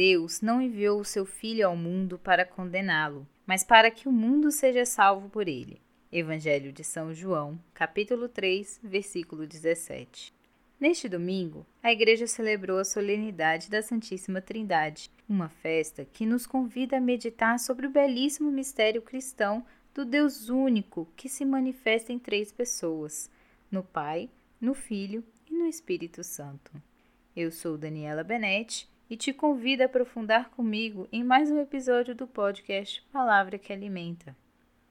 Deus não enviou o seu Filho ao mundo para condená-lo, mas para que o mundo seja salvo por ele. Evangelho de São João, capítulo 3, versículo 17. Neste domingo, a Igreja celebrou a solenidade da Santíssima Trindade, uma festa que nos convida a meditar sobre o belíssimo mistério cristão do Deus único que se manifesta em três pessoas: no Pai, no Filho e no Espírito Santo. Eu sou Daniela Benetti e te convido a aprofundar comigo em mais um episódio do podcast Palavra que Alimenta.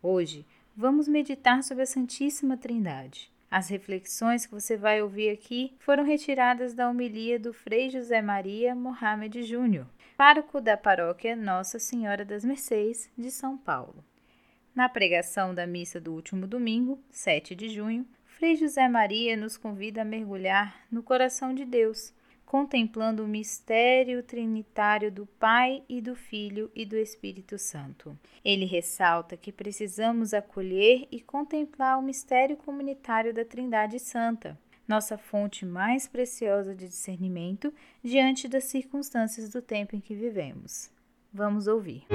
Hoje vamos meditar sobre a Santíssima Trindade. As reflexões que você vai ouvir aqui foram retiradas da homilia do Frei José Maria Mohamed Júnior, pároco da paróquia Nossa Senhora das Mercês de São Paulo. Na pregação da missa do último domingo, 7 de junho, Frei José Maria nos convida a mergulhar no coração de Deus contemplando o mistério trinitário do Pai e do Filho e do Espírito Santo. Ele ressalta que precisamos acolher e contemplar o mistério comunitário da Trindade Santa, nossa fonte mais preciosa de discernimento diante das circunstâncias do tempo em que vivemos. Vamos ouvir.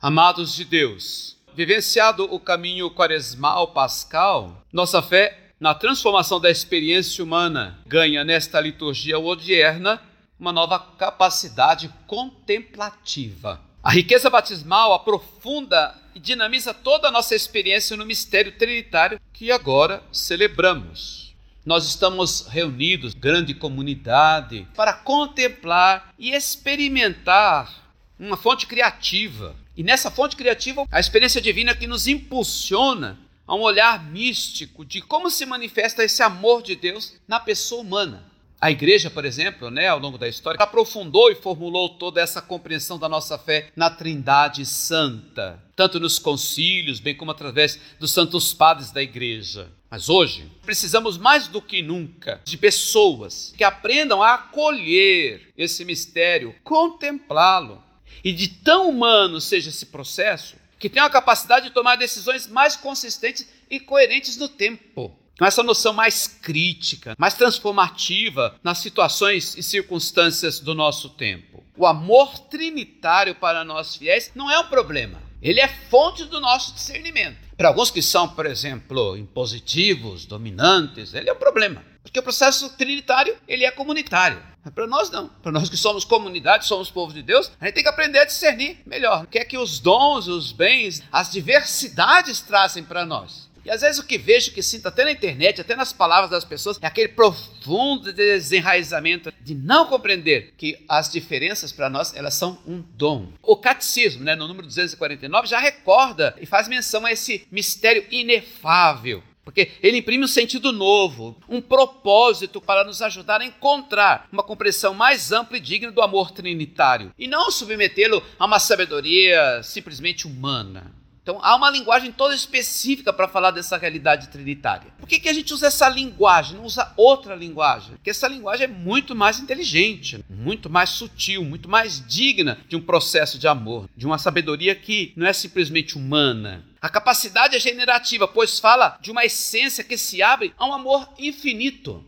Amados de Deus, vivenciado o caminho quaresmal pascal, nossa fé na transformação da experiência humana, ganha nesta liturgia odierna uma nova capacidade contemplativa. A riqueza batismal aprofunda e dinamiza toda a nossa experiência no mistério trinitário que agora celebramos. Nós estamos reunidos, grande comunidade, para contemplar e experimentar uma fonte criativa. E nessa fonte criativa, a experiência divina que nos impulsiona a um olhar místico de como se manifesta esse amor de Deus na pessoa humana. A igreja, por exemplo, né, ao longo da história, aprofundou e formulou toda essa compreensão da nossa fé na Trindade Santa, tanto nos concílios, bem como através dos santos padres da igreja. Mas hoje, precisamos mais do que nunca de pessoas que aprendam a acolher esse mistério, contemplá-lo. E de tão humano seja esse processo, que tem a capacidade de tomar decisões mais consistentes e coerentes no tempo. Com essa noção mais crítica, mais transformativa nas situações e circunstâncias do nosso tempo. O amor trinitário para nós fiéis não é um problema. Ele é fonte do nosso discernimento. Para alguns que são, por exemplo, impositivos, dominantes, ele é um problema. Porque o processo trinitário, ele é comunitário. Para nós não. Para nós que somos comunidade, somos povo de Deus, a gente tem que aprender a discernir melhor. O que é que os dons, os bens, as diversidades trazem para nós. E às vezes o que vejo, que sinto até na internet, até nas palavras das pessoas, é aquele profundo desenraizamento de não compreender que as diferenças para nós, elas são um dom. O catecismo, né, no número 249, já recorda e faz menção a esse mistério inefável porque ele imprime um sentido novo, um propósito para nos ajudar a encontrar uma compreensão mais ampla e digna do amor trinitário, e não submetê-lo a uma sabedoria simplesmente humana. Então há uma linguagem toda específica para falar dessa realidade trinitária. Por que, que a gente usa essa linguagem, não usa outra linguagem? Porque essa linguagem é muito mais inteligente, muito mais sutil, muito mais digna de um processo de amor, de uma sabedoria que não é simplesmente humana. A capacidade é generativa, pois fala de uma essência que se abre a um amor infinito.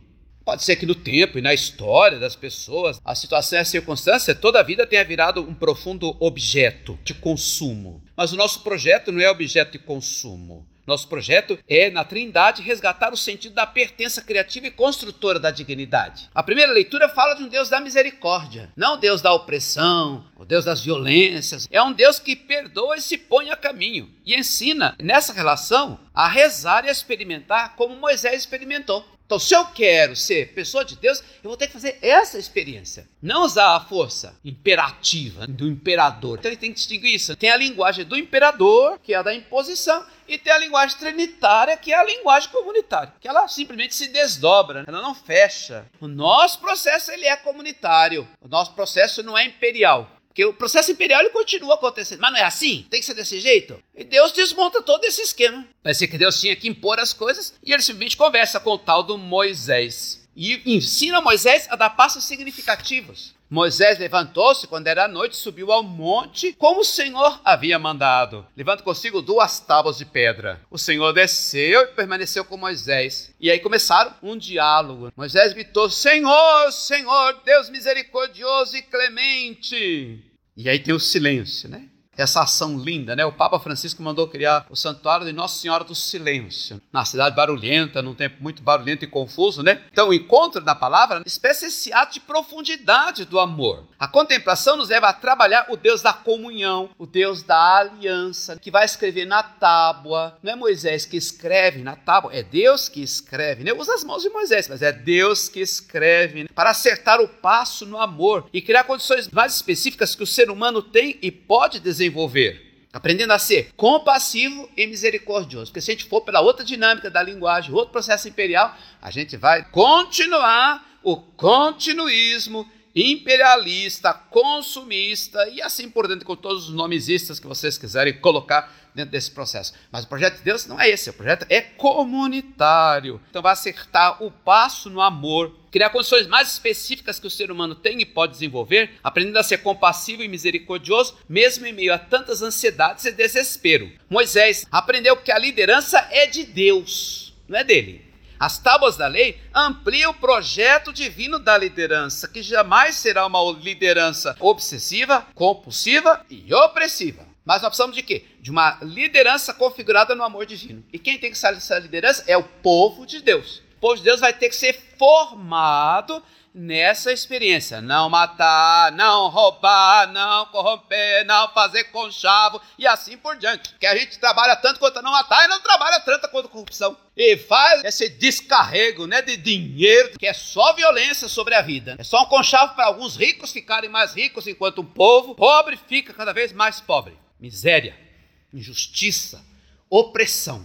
Pode ser que no tempo e na história das pessoas, a situação e a circunstância toda a vida tenha virado um profundo objeto de consumo. Mas o nosso projeto não é objeto de consumo. Nosso projeto é, na Trindade, resgatar o sentido da pertença criativa e construtora da dignidade. A primeira leitura fala de um Deus da misericórdia, não o Deus da opressão, o Deus das violências. É um Deus que perdoa e se põe a caminho e ensina, nessa relação, a rezar e a experimentar como Moisés experimentou. Então, se eu quero ser pessoa de Deus, eu vou ter que fazer essa experiência. Não usar a força imperativa do imperador. Então, ele tem que distinguir isso. Tem a linguagem do imperador, que é a da imposição, e tem a linguagem trinitária, que é a linguagem comunitária, que ela simplesmente se desdobra, ela não fecha. O nosso processo ele é comunitário. O nosso processo não é imperial. Porque o processo imperial ele continua acontecendo. Mas não é assim? Tem que ser desse jeito? E Deus desmonta todo esse esquema. Parece que Deus tinha que impor as coisas e ele simplesmente conversa com o tal do Moisés. E ensina Moisés a dar passos significativos. Moisés levantou-se quando era noite, subiu ao monte, como o Senhor havia mandado. Levando consigo duas tábuas de pedra. O Senhor desceu e permaneceu com Moisés. E aí começaram um diálogo. Moisés gritou: Senhor, Senhor, Deus misericordioso e clemente. E aí tem o silêncio, né? Essa ação linda, né? O Papa Francisco mandou criar o Santuário de Nossa Senhora do Silêncio, na cidade barulhenta, num tempo muito barulhento e confuso, né? Então, o encontro da palavra expressa esse ato de profundidade do amor. A contemplação nos leva a trabalhar o Deus da comunhão, o Deus da aliança, que vai escrever na tábua. Não é Moisés que escreve na tábua, é Deus que escreve, né? Usa as mãos de Moisés, mas é Deus que escreve né? para acertar o passo no amor e criar condições mais específicas que o ser humano tem e pode desenvolver desenvolver. Aprendendo a ser compassivo e misericordioso. Porque se a gente for pela outra dinâmica da linguagem, outro processo imperial, a gente vai continuar o continuismo imperialista, consumista e assim por dentro, com todos os nomesistas que vocês quiserem colocar dentro desse processo. Mas o projeto de Deus não é esse, o projeto é comunitário. Então vai acertar o passo no amor, criar condições mais específicas que o ser humano tem e pode desenvolver, aprendendo a ser compassivo e misericordioso, mesmo em meio a tantas ansiedades e desespero. Moisés aprendeu que a liderança é de Deus, não é dele. As tábuas da lei ampliam o projeto divino da liderança, que jamais será uma liderança obsessiva, compulsiva e opressiva. Mas nós precisamos de quê? De uma liderança configurada no amor divino. E quem tem que ser essa liderança é o povo de Deus. O povo de Deus vai ter que ser formado nessa experiência. Não matar, não roubar, não corromper, não fazer conchavo e assim por diante. Que a gente trabalha tanto quanto não matar e não trabalha tanto quanto corrupção. E faz esse descarrego né, de dinheiro, que é só violência sobre a vida. É só um conchavo para alguns ricos ficarem mais ricos, enquanto o povo pobre fica cada vez mais pobre miséria, injustiça, opressão.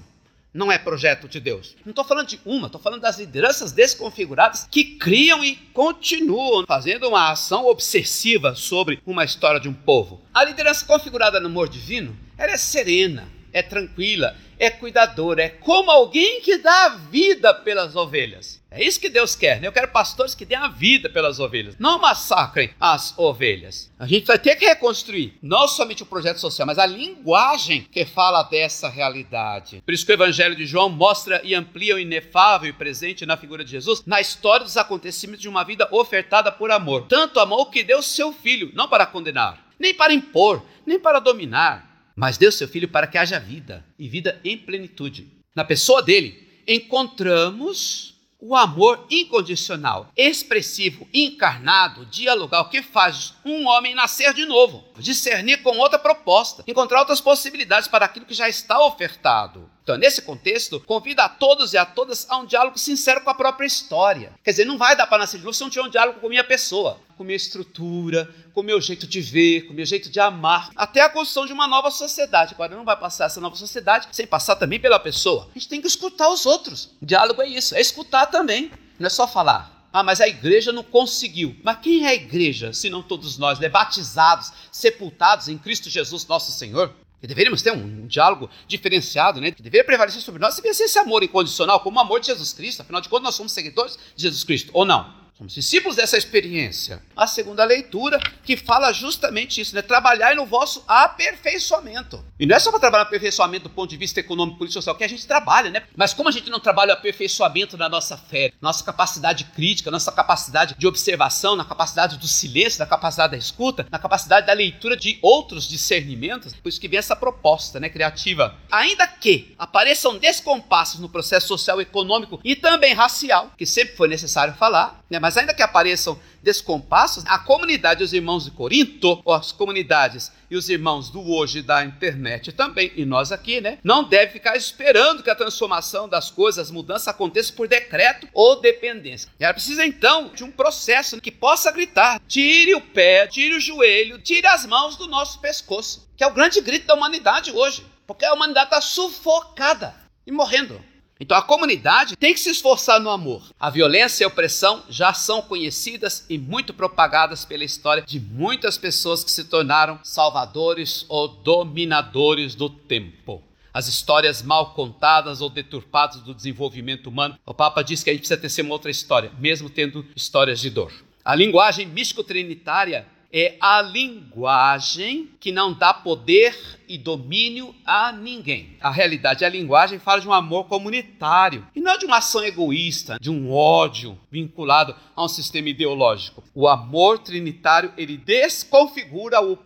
Não é projeto de Deus. Não estou falando de uma, estou falando das lideranças desconfiguradas que criam e continuam fazendo uma ação obsessiva sobre uma história de um povo. A liderança configurada no amor divino, ela é serena, é tranquila, é cuidadora, é como alguém que dá a vida pelas ovelhas. É isso que Deus quer, né? Eu quero pastores que dêem a vida pelas ovelhas, não massacrem as ovelhas. A gente vai ter que reconstruir não somente o projeto social, mas a linguagem que fala dessa realidade. Por isso que o Evangelho de João mostra e amplia o inefável e presente na figura de Jesus, na história dos acontecimentos de uma vida ofertada por amor. Tanto amor que deu seu filho, não para condenar, nem para impor, nem para dominar, mas deu seu filho para que haja vida, e vida em plenitude. Na pessoa dele, encontramos o amor incondicional, expressivo, encarnado, dialogal, que faz um homem nascer de novo, discernir com outra proposta, encontrar outras possibilidades para aquilo que já está ofertado. Então, nesse contexto, convida a todos e a todas a um diálogo sincero com a própria história. Quer dizer, não vai dar para nascer de novo se não tiver um diálogo com a minha pessoa, com a minha estrutura, com o meu jeito de ver, com o meu jeito de amar, até a construção de uma nova sociedade. Agora, não vai passar essa nova sociedade sem passar também pela pessoa. A gente tem que escutar os outros. O diálogo é isso, é escutar também. Não é só falar. Ah, mas a igreja não conseguiu. Mas quem é a igreja, se não todos nós, né? batizados, sepultados em Cristo Jesus, nosso Senhor? Que deveríamos ter um, diálogo diferenciado, né? Que deveria prevalecer sobre nós, deveria ser esse amor incondicional, como o amor de Jesus Cristo. Afinal de contas, nós somos seguidores de Jesus Cristo, ou não? Somos discípulos dessa experiência. A segunda leitura, que fala justamente isso, né? Trabalhar no vosso aperfeiçoamento. E não é só para trabalhar aperfeiçoamento do ponto de vista econômico, político e social, que a gente trabalha, né? Mas como a gente não trabalha o aperfeiçoamento na nossa fé, nossa capacidade crítica, nossa capacidade de observação, na capacidade do silêncio, na capacidade da escuta, na capacidade da leitura de outros discernimentos, por isso que vem essa proposta, né, criativa. Ainda que apareçam descompassos no processo social, econômico e também racial, que sempre foi necessário falar, né? Mas ainda que apareçam descompassos, a comunidade os irmãos de Corinto, as comunidades e os irmãos do hoje da internet também, e nós aqui, né? Não deve ficar esperando que a transformação das coisas, as mudanças aconteça por decreto ou dependência. Ela precisa então de um processo que possa gritar: tire o pé, tire o joelho, tire as mãos do nosso pescoço, que é o grande grito da humanidade hoje, porque a humanidade está sufocada e morrendo. Então a comunidade tem que se esforçar no amor. A violência e a opressão já são conhecidas e muito propagadas pela história de muitas pessoas que se tornaram salvadores ou dominadores do tempo. As histórias mal contadas ou deturpadas do desenvolvimento humano. O Papa diz que a gente precisa ter uma outra história, mesmo tendo histórias de dor. A linguagem místico-trinitária é a linguagem que não dá poder e domínio a ninguém. A realidade, a linguagem fala de um amor comunitário e não de uma ação egoísta, de um ódio vinculado a um sistema ideológico. O amor trinitário, ele desconfigura o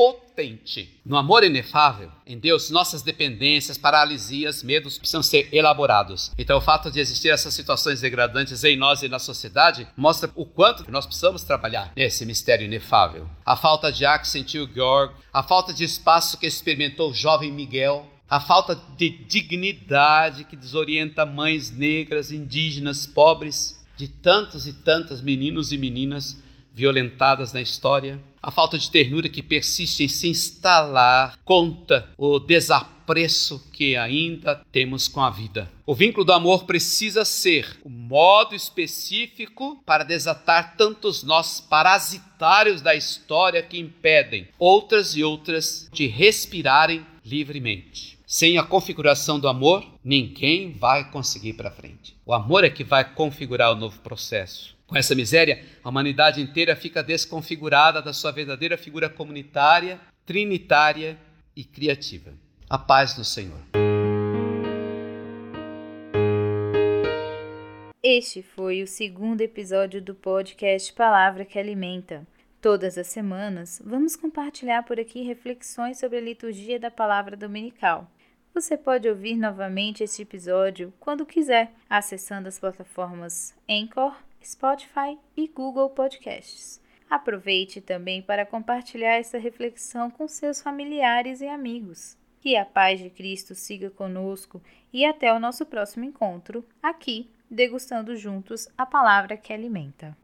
prepotente. No amor inefável, em Deus, nossas dependências, paralisias, medos precisam ser elaborados. Então, o fato de existir essas situações degradantes em nós e na sociedade mostra o quanto nós precisamos trabalhar nesse mistério inefável. A falta de ar que sentiu Georg, a falta de espaço que experimentou o jovem Miguel, a falta de dignidade que desorienta mães negras, indígenas, pobres, de tantos e tantas meninos e meninas violentadas na história, a falta de ternura que persiste em se instalar conta o desapreço que ainda temos com a vida. O vínculo do amor precisa ser o modo específico para desatar tantos nós parasitários da história que impedem outras e outras de respirarem livremente. Sem a configuração do amor, ninguém vai conseguir para frente. O amor é que vai configurar o novo processo. Com essa miséria, a humanidade inteira fica desconfigurada da sua verdadeira figura comunitária, trinitária e criativa. A paz do Senhor. Este foi o segundo episódio do podcast Palavra que Alimenta. Todas as semanas, vamos compartilhar por aqui reflexões sobre a liturgia da palavra dominical. Você pode ouvir novamente este episódio quando quiser, acessando as plataformas Anchor, Spotify e Google Podcasts. Aproveite também para compartilhar essa reflexão com seus familiares e amigos. Que a paz de Cristo siga conosco e até o nosso próximo encontro, aqui, degustando juntos a palavra que alimenta.